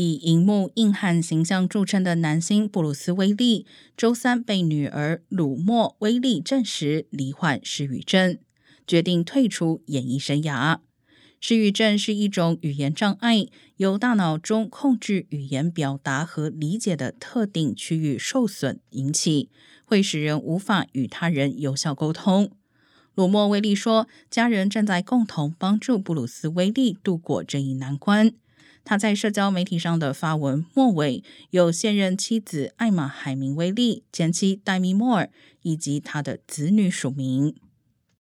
以荧幕硬汉形象著称的男星布鲁斯·威利，周三被女儿鲁莫·威利证实罹患失语症，决定退出演艺生涯。失语症是一种语言障碍，由大脑中控制语言表达和理解的特定区域受损引起，会使人无法与他人有效沟通。鲁莫·威利说：“家人正在共同帮助布鲁斯·威利度过这一难关。”他在社交媒体上的发文末尾有现任妻子艾玛·海明威利、前妻戴米·莫尔以及他的子女署名。